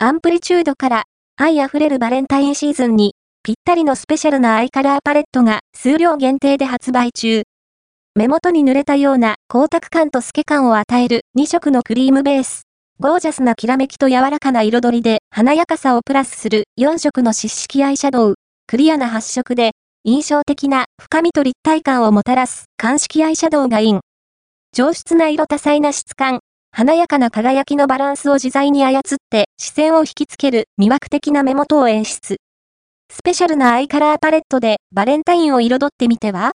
アンプリチュードから愛あふれるバレンタインシーズンにぴったりのスペシャルなアイカラーパレットが数量限定で発売中。目元に濡れたような光沢感と透け感を与える2色のクリームベース。ゴージャスなきらめきと柔らかな彩りで華やかさをプラスする4色の湿式アイシャドウ。クリアな発色で印象的な深みと立体感をもたらす乾式アイシャドウがイン。上質な色多彩な質感、華やかな輝きのバランスを自在に操って視線を引きつける魅惑的な目元を演出。スペシャルなアイカラーパレットでバレンタインを彩ってみては？